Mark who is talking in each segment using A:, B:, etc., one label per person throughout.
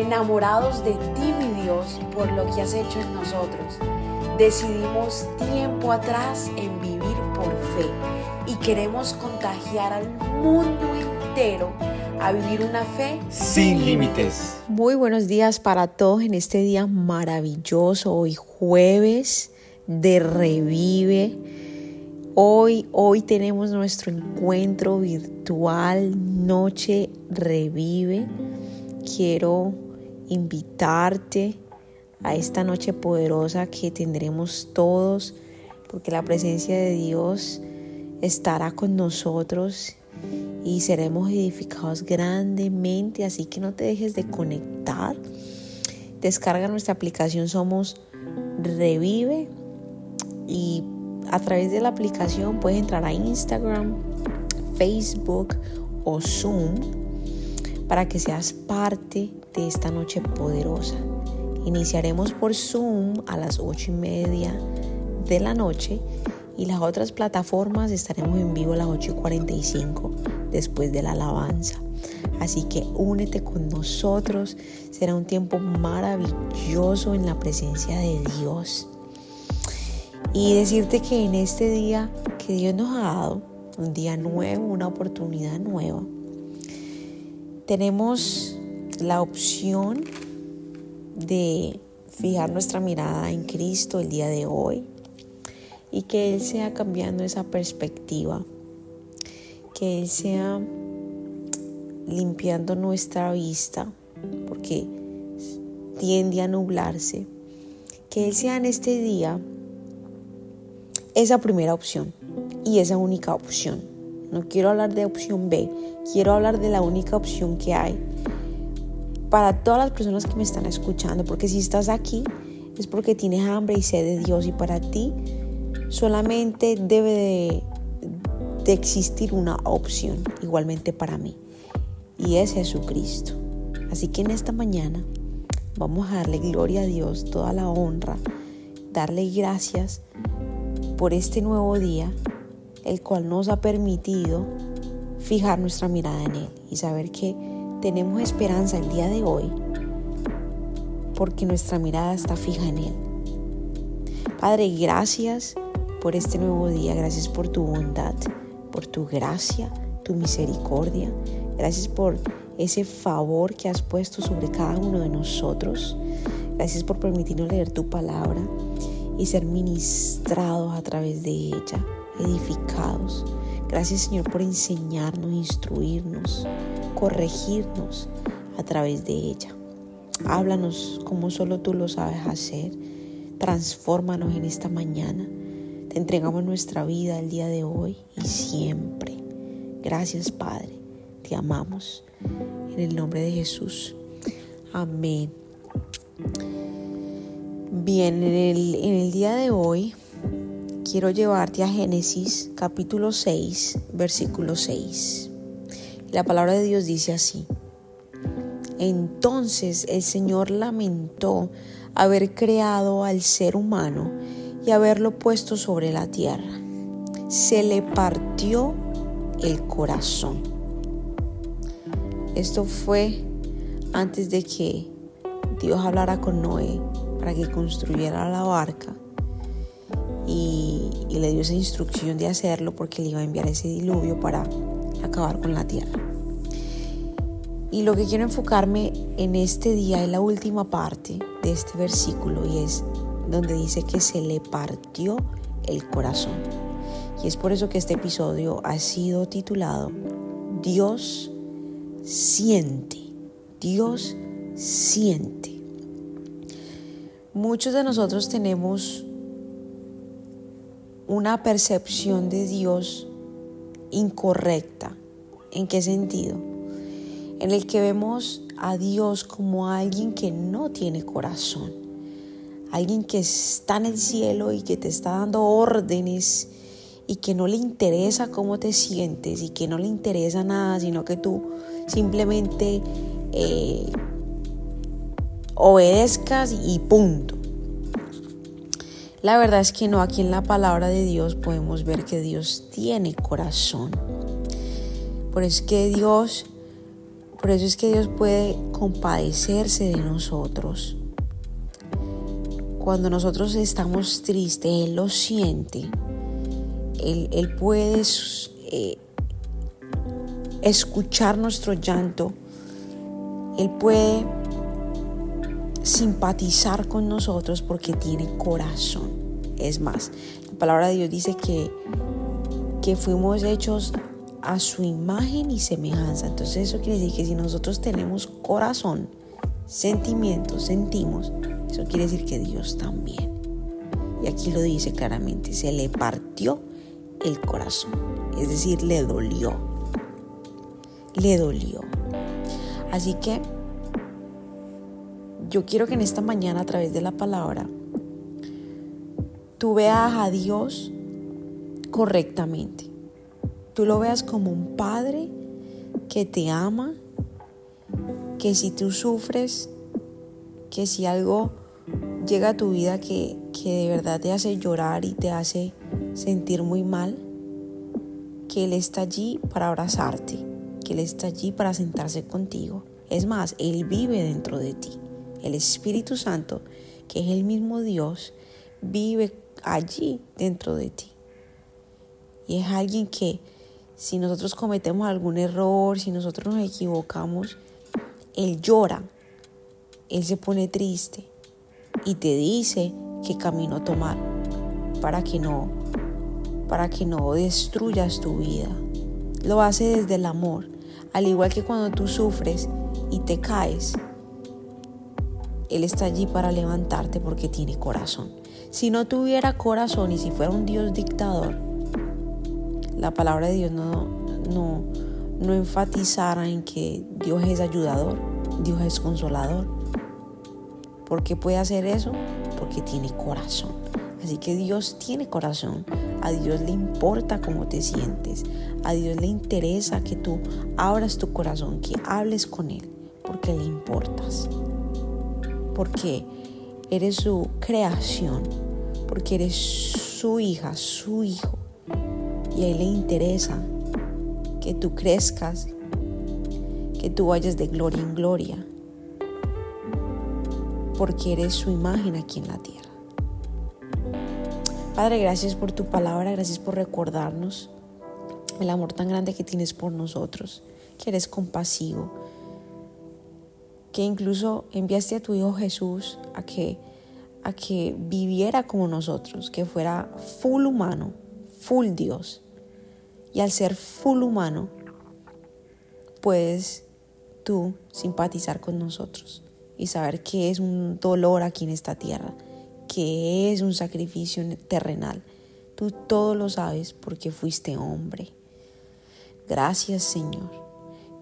A: enamorados de ti, mi Dios, por lo que has hecho en nosotros. Decidimos tiempo atrás en vivir por fe y queremos contagiar al mundo entero a vivir una fe
B: sin límites.
A: Muy buenos días para todos en este día maravilloso, hoy jueves de Revive. Hoy, hoy tenemos nuestro encuentro virtual Noche Revive. Quiero invitarte a esta noche poderosa que tendremos todos, porque la presencia de Dios estará con nosotros y seremos edificados grandemente, así que no te dejes de conectar. Descarga nuestra aplicación Somos Revive y a través de la aplicación puedes entrar a Instagram, Facebook o Zoom para que seas parte de esta noche poderosa. Iniciaremos por Zoom a las ocho y media de la noche y las otras plataformas estaremos en vivo a las 8 y 45 después de la alabanza. Así que únete con nosotros, será un tiempo maravilloso en la presencia de Dios. Y decirte que en este día que Dios nos ha dado, un día nuevo, una oportunidad nueva, tenemos la opción de fijar nuestra mirada en Cristo el día de hoy y que Él sea cambiando esa perspectiva, que Él sea limpiando nuestra vista, porque tiende a nublarse, que Él sea en este día esa primera opción y esa única opción. No quiero hablar de opción B, quiero hablar de la única opción que hay para todas las personas que me están escuchando, porque si estás aquí es porque tienes hambre y sed de Dios y para ti solamente debe de, existir una opción igualmente para mí y es Jesucristo. Así que en esta mañana vamos a darle gloria a Dios, toda la honra, darle gracias por este nuevo día, el cual nos ha permitido fijar nuestra mirada en Él y saber que tenemos esperanza el día de hoy porque nuestra mirada está fija en Él. Padre, gracias por este nuevo día. Gracias por tu bondad, por tu gracia, tu misericordia. Gracias por ese favor que has puesto sobre cada uno de nosotros. Gracias por permitirnos leer tu palabra y ser ministrados a través de ella, edificados. Gracias Señor por enseñarnos, instruirnos, corregirnos a través de ella. Háblanos como solo tú lo sabes hacer. Transfórmanos en esta mañana te entregamos nuestra vida el día de hoy y siempre. Gracias Padre, te amamos. En el nombre de Jesús. Amén. Bien, en el, en el día de hoy quiero llevarte a Génesis capítulo 6, versículo 6. La palabra de Dios dice así. Entonces el Señor lamentó haber creado al ser humano y haberlo puesto sobre la tierra. Se le partió el corazón. Esto fue antes de que Dios hablara con Noé para que construyera la barca y, le dio esa instrucción de hacerlo porque le iba a enviar ese diluvio para acabar con la tierra. Y lo que quiero enfocarme en este día es la última parte de este versículo y es donde dice que se le partió el corazón. Y es por eso que este episodio ha sido titulado Dios siente. Dios siente. Muchos de nosotros tenemos una percepción de Dios incorrecta. ¿En qué sentido? En el que vemos a Dios como alguien que no tiene corazón alguien que está en el cielo y que te está dando órdenes y que no le interesa cómo te sientes y que no le interesa nada, sino que tú simplemente eh, obedezcas y punto. La verdad es que no, aquí en la palabra de Dios podemos ver que Dios tiene corazón. Por eso es que Dios Por eso es que Dios puede compadecerse de nosotros. Cuando nosotros estamos tristes, Él lo siente. Él, puede eh, escuchar nuestro llanto. Él puede simpatizar con nosotros porque tiene corazón. Es más, la palabra de Dios dice que, que fuimos hechos a su imagen y semejanza. Entonces eso quiere decir que si nosotros tenemos corazón, sentimientos, sentimos, eso quiere decir que Dios también. Y aquí lo dice claramente, se le partió el corazón, es decir, le dolió. Le dolió. Así que yo quiero que en esta mañana a través de la palabra tú veas a Dios correctamente. Tú lo veas como un padre que te ama, que si tú sufres, que si algo llega a tu vida que, que de verdad te hace llorar y te hace sentir muy mal, que Él está allí para abrazarte, que Él está allí para sentarse contigo. Es más, Él vive dentro de ti. El Espíritu Santo, que es el mismo Dios, vive allí dentro de ti. Y es alguien que si nosotros cometemos algún error, si nosotros nos equivocamos, Él llora, Él se pone triste y te dice qué camino tomar para que no, para que no destruyas tu vida. Lo hace desde el amor, al igual que cuando tú sufres y te caes, él está allí para levantarte porque tiene corazón. Si no tuviera corazón y si fuera un Dios dictador, la palabra de Dios no, no, no enfatizara en que Dios es ayudador, Dios es consolador. ¿Por qué puede hacer eso? Porque tiene corazón. Así que Dios tiene corazón. A Dios le importa cómo te sientes. A Dios le interesa que tú abras tu corazón, que hables con Él, porque le importas porque eres su creación, porque eres su hija, su hijo. Y a Él le interesa que tú crezcas, que tú vayas de gloria en gloria, porque eres su imagen aquí en la tierra. Padre, gracias por tu palabra, gracias por recordarnos el amor tan grande que tienes por nosotros, que eres compasivo, que incluso enviaste a tu Hijo Jesús a que, a que viviera como nosotros, que fuera full humano, full Dios. Y al ser full humano, puedes tú simpatizar con nosotros y saber que es un dolor aquí en esta tierra, que es un sacrificio terrenal. Tú todo lo sabes porque fuiste hombre. Gracias Señor.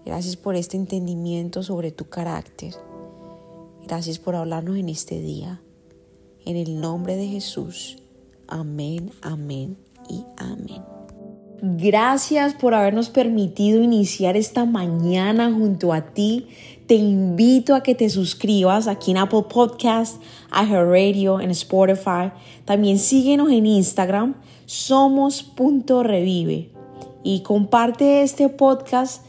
A: Gracias por este entendimiento sobre tu carácter. Gracias por hablarnos en este día. En el nombre de Jesús. Amén, amén y amén. Gracias por habernos permitido iniciar esta mañana junto a ti. Te invito a que te suscribas aquí en Apple Podcast, Radio, en Spotify. También síguenos en Instagram, somos.revive. Y comparte este podcast